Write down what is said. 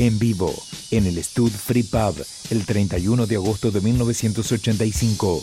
en vivo, en el Stud Free Pub, el 31 de agosto de 1985.